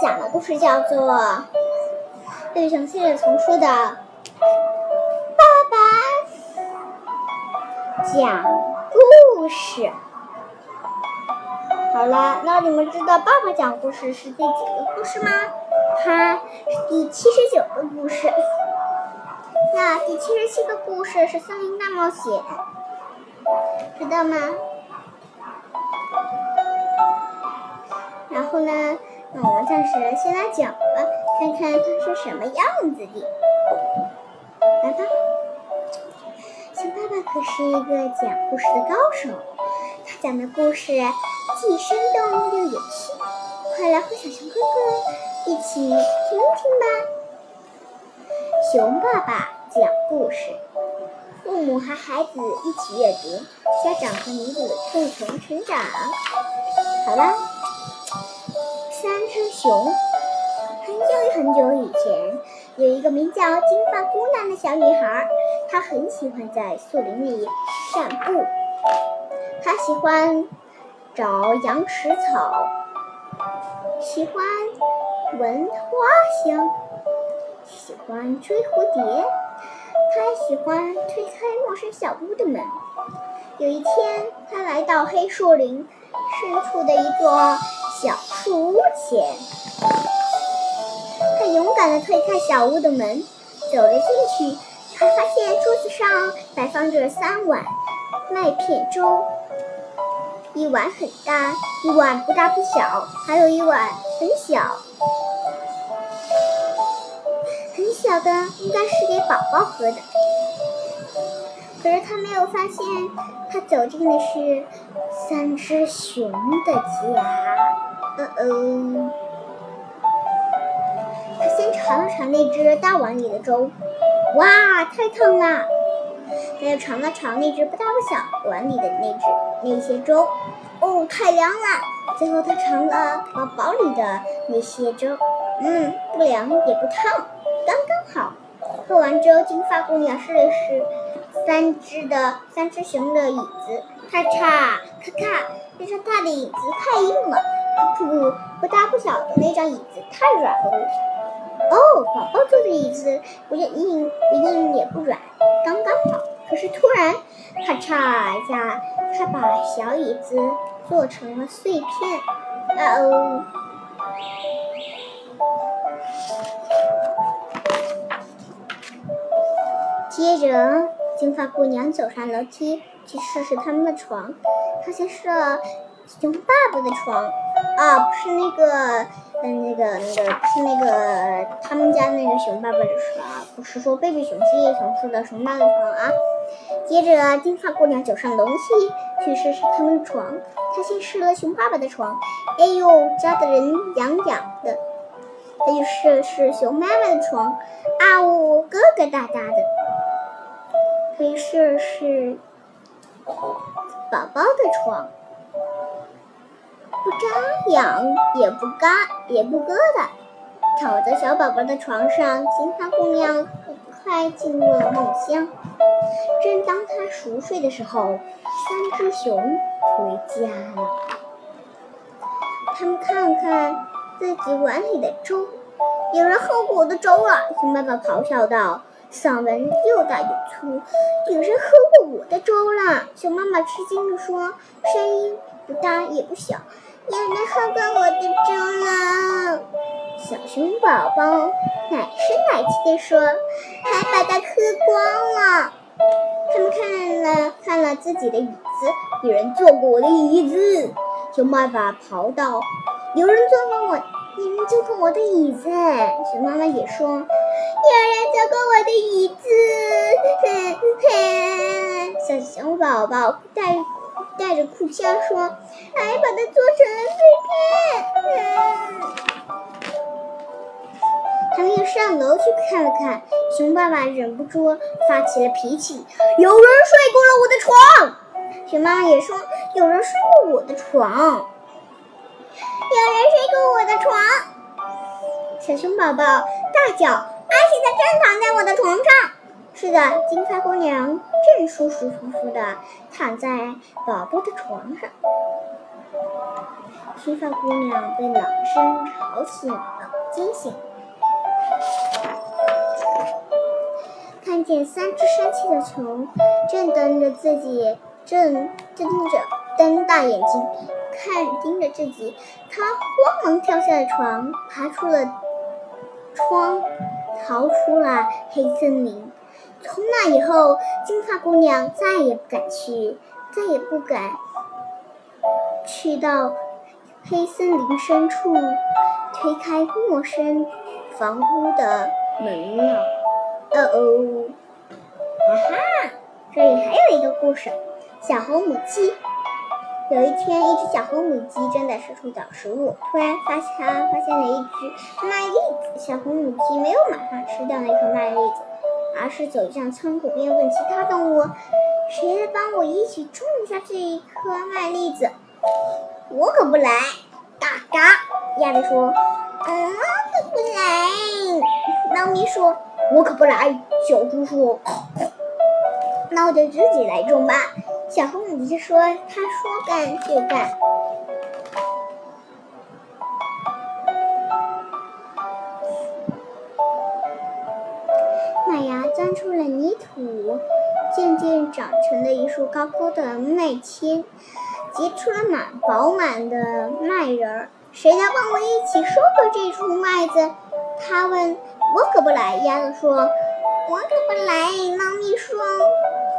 讲的故事叫做《绿熊系列丛书》的爸爸讲故事。好了，那你们知道爸爸讲故事是第几个故事吗？它是第七十九个故事。那第七十七个故事是《森林大冒险》，知道吗？然后呢，那我们暂时先来讲吧，看看它是什么样子的。来吧，熊爸爸可是一个讲故事的高手，他讲的故事既生动又有趣，快来和小熊哥哥一起听听吧。熊爸爸讲故事，父母和孩子一起阅读，家长和你我共同成长。好了。熊。很久很久以前，有一个名叫金发姑娘的小女孩，她很喜欢在树林里散步。她喜欢找羊齿草，喜欢闻花香，喜欢追蝴蝶。她还喜欢推开陌生小屋的门。有一天，她来到黑树林深处的一座。小树屋前，他勇敢地推开小屋的门，走了进去。他发现桌子上摆放着三碗麦片粥，一碗很大，一碗不大不小，还有一碗很小。很小的应该是给宝宝喝的。可是他没有发现，他走进的是三只熊的家。嗯嗯，他先尝了尝那只大碗里的粥，哇，太烫了！他又尝了尝那只不大不小碗里的那只那些粥，哦，太凉了！最后他尝了宝宝里的那些粥，嗯，不凉也不烫，刚刚好。喝完粥，金发姑娘试了试三只的三只熊的椅子，咔嚓咔咔，那张大的椅子太硬了。不不大不小的那张椅子太软了。哦，宝宝坐的椅子不硬不硬也不软，刚刚好。可是突然，咔嚓一下，他把小椅子做成了碎片。啊哦！接着，金发姑娘走上楼梯去试试他们的床。她先试了熊爸爸的床。啊，不是那个，嗯，那个，那个，是那个他们家那个熊爸爸的床，不是说贝贝熊系列丛书的熊爸爸的床啊。接着，金发姑娘走上楼梯去试试他们的床，她先试了熊爸爸的床，哎呦，扎得人痒痒的。她又试了试熊妈妈的床，啊呜，疙疙瘩瘩的。她又试试宝宝的床。不扎痒，也不嘎，也不疙瘩。躺在小宝宝的床上，金发姑娘很快进入了梦乡。正当她熟睡的时候，三只熊回家了。他们看看自己碗里的粥，有人喝过我的粥了！熊爸爸咆哮道，嗓门又大又粗。有人喝过我的粥了！熊妈妈吃惊地说，声音不大也不小。有人喝过我的粥了，小熊宝宝奶声奶气地说，还把它喝光了。他们看了看了自己的椅子，有人坐过我的椅子。熊爸爸咆哮：“有人坐过我，有人坐过我的椅子。”熊妈妈也说：“有人坐过我的椅子。”小熊宝宝带。带着哭腔说：“还把它做成了碎片。”他们又上楼去看了看，熊爸爸忍不住发起了脾气：“有人睡过了我的床。”熊妈妈也说：“有人睡过我的床。”有人睡过我的床。小熊宝宝大叫：“而且他正躺在我的床上。”是的，金发姑娘正舒舒服服的躺在宝宝的床上。金发姑娘被朗声吵醒了，惊醒，看见三只生气的熊正瞪着自己，正正盯着瞪大眼睛看盯着自己，她慌忙跳下了床，爬出了窗，逃出了黑森林。从那以后，金发姑娘再也不敢去，再也不敢去到黑森林深处推开陌生房屋的门了。哦哦，哈哈，这里还有一个故事：小红母鸡。有一天，一只小红母鸡正在四处找食物，突然发现它发现了一只麦粒子。小红母鸡没有马上吃掉那颗麦粒子。而是走向仓库边，问其他动物：“谁来帮我一起种一下这一颗麦粒子？”“我可不来！”嘎嘎，鸭子说。“嗯，可不来。”猫咪说。“我可不来。”小猪说。“那我就自己来种吧。”小红母鸡说。“它说干就干。”渐长成了一束高高的麦签，结出了满饱满的麦仁儿。谁来帮我一起收割这束麦子？他问。我可不来。鸭子说。我可不来。猫咪说。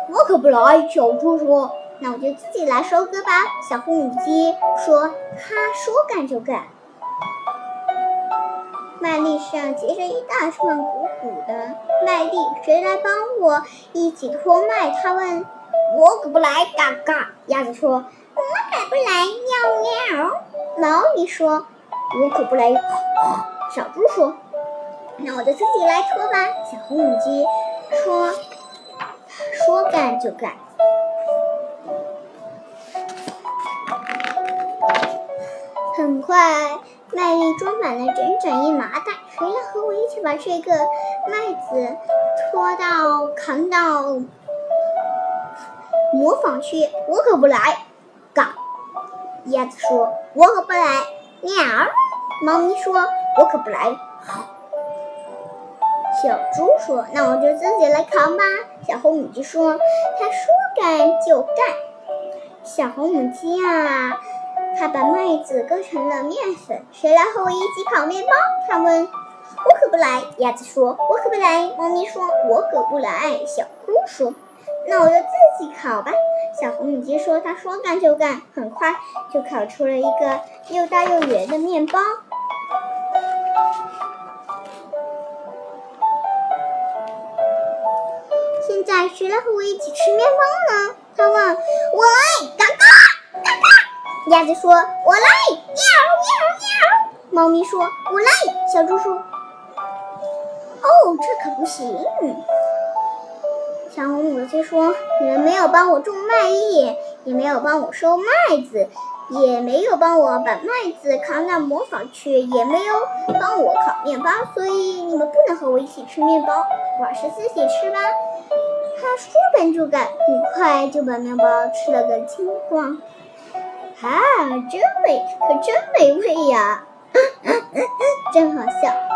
我可不来。小猪说。那我就自己来收割吧。小红母鸡说。他说干就干。麦粒上结着一大串鼓鼓的麦粒，谁来帮我一起拖麦？他问。我可不来，嘎嘎。鸭子说。我可不来，喵喵。猫咪说。我可不来，小猪说。那我就自己来拖吧。小红母鸡说。说干就干。很快。麦粒装满了整整一麻袋，谁来和我一起把这个麦子拖到扛到磨坊去？我可不来！嘎，鸭子说：“我可不来。”喵，猫咪说：“我可不来。”小猪说：“那我就自己来扛吧。”小红母鸡说：“它说干就干。”小红母鸡啊！它把麦子割成了面粉，谁来和我一起烤面包？它问。来。鸭子说。我可不来。猫咪说。我可不来。小猪说。那我就自己烤吧。小红母鸡说。他说干就干，很快就烤出了一个又大又圆的面包。现在谁来和我一起吃面包呢？他问。我来。嘎嘎嘎嘎。鸭子说：“我来。”喵喵喵。猫咪说：“我来。”小猪说：“哦，这可不行。”小红母鸡说：“你们没有帮我种麦粒，也没有帮我收麦子，也没有帮我把麦子扛到磨坊去，也没有帮我烤面包，所以你们不能和我一起吃面包。我是自己吃吧。”他说干就干，很快就把面包吃了个精光。啊，真美，可真美味呀！真好笑。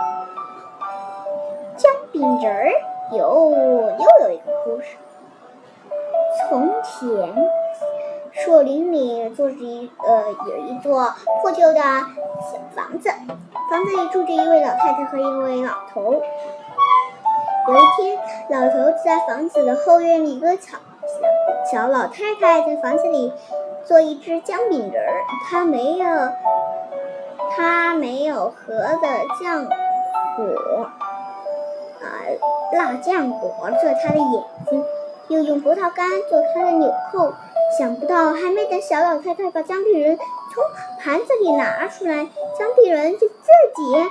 饼人儿有又有一个故事。从前，树林里住着一呃有一座破旧的小房子，房子里住着一位老太太和一位老头。有一天，老头在房子的后院里割草，小老太太在房子里。做一只姜饼人儿，他没有，他没有和的酱果，辣酱裹着他的眼睛，又用葡萄干做他的纽扣。想不到，还没等小老太太把姜饼人从盘子里拿出来，姜饼人就自己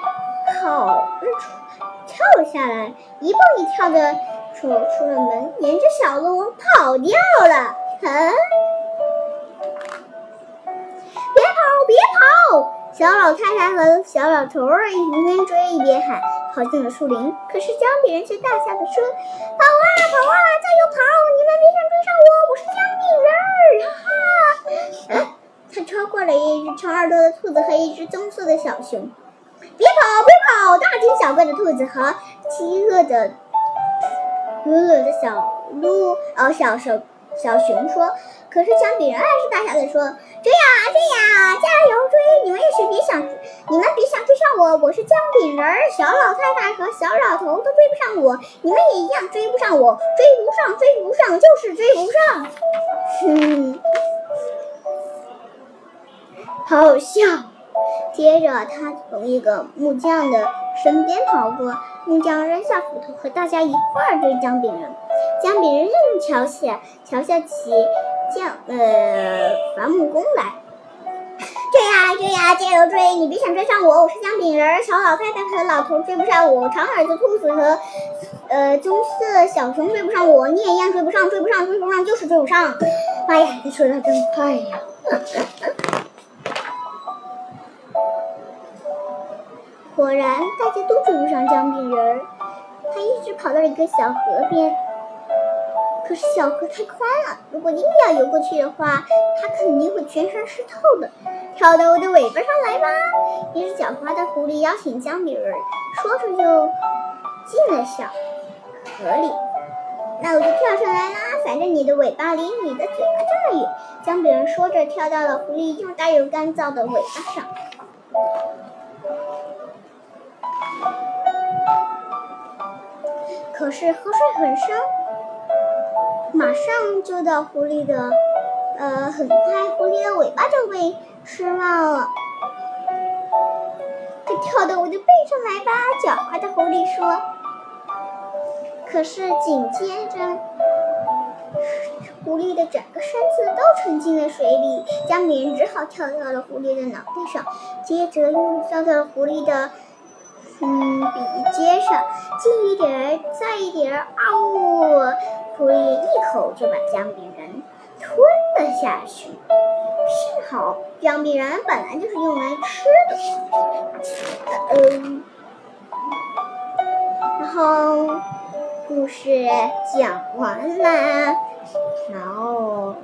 跑了出，跳了下来，一蹦一跳的走出了门，沿着小路跑掉了。嗯。别跑！小老太太和小老头儿一边追一边喊，跑进了树林。可是姜饼人却大笑着说：“跑啊跑啊，加油跑！你们别想追上我，我是姜饼人！”哈哈！他超过了一只长耳朵的兔子和一只棕色的小熊。别跑，别跑！大惊小怪的兔子和饥饿的、饿了的小鹿，哦，小熊。小熊说：“可是姜饼人还是大笑着说，追呀追呀，加油追！你们也是别想，你们别想追上我，我是姜饼人。小老太太和小老头都追不上我，你们也一样追不上我，追不上，追不上，就是追不上。哼，好笑。接着他从一个木匠的身边跑过，木匠扔下斧头和大家一块儿追姜饼人。”姜饼人正瞧起瞧下起匠呃伐木工来，追呀追呀，加油追！你别想追上我，我是姜饼人。小老太太和老头追不上我，长耳朵兔子和呃棕色小熊追不上我，你也一样追不上，追不上，追不上，就是追不上。哎呀，你说的真快呀！果然，大家都追不上姜饼人，他一直跑到了一个小河边。可是小河太宽了，如果硬要游过去的话，他肯定会全身湿透的。跳到我的尾巴上来吧！一只狡猾的狐狸邀请姜饼人，说着就进了小河里。那我就跳上来啦，反正你的尾巴离你的嘴巴这么远。姜饼人说着，跳到了狐狸又大又干燥的尾巴上。可是河水很深。马上就到狐狸的，呃，很快狐狸的尾巴就被吃没了。快跳到我的背上来吧，狡猾的狐狸说。可是紧接着，狐狸的整个身子都沉进了水里，姜饼人只好跳到了狐狸的脑袋上，接着又跳到了狐狸的，嗯，鼻尖上，近一点儿，快一点，啊呜！狐狸一口就把姜饼人吞了下去。幸好姜饼人本来就是用来吃的。嗯，然后故事讲完了。然后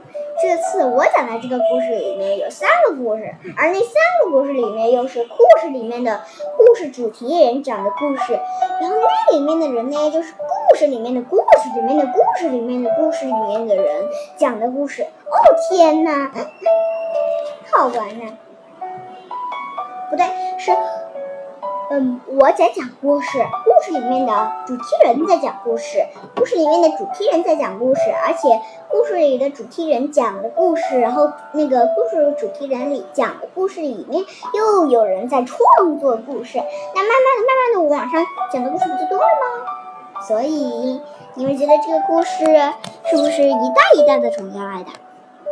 这次我讲的这个故事里面有三个故事，而那三个故事里面又是故事里面的故事主题人讲的故事。然后那里面的人呢，就是。故事里面的故事里面的故事里面的故事里面的人讲的故事，哦天哪，好玩呢！不对，是，嗯，我在讲故事，故事里面的主题人在讲故事，故事里面的主题人在讲故事，而且故事里的主题人讲的故事，然后那个故事主题人里讲的故事里面又有人在创作故事，那慢慢的、慢慢的，我网上讲的故事不就多了吗？所以你们觉得这个故事是不是一代一代的传下来的，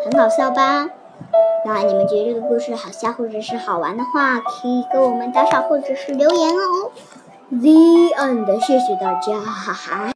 很搞笑吧？那你们觉得这个故事好笑或者是好玩的话，可以给我们打赏或者是留言哦。The end，谢谢大家，哈哈。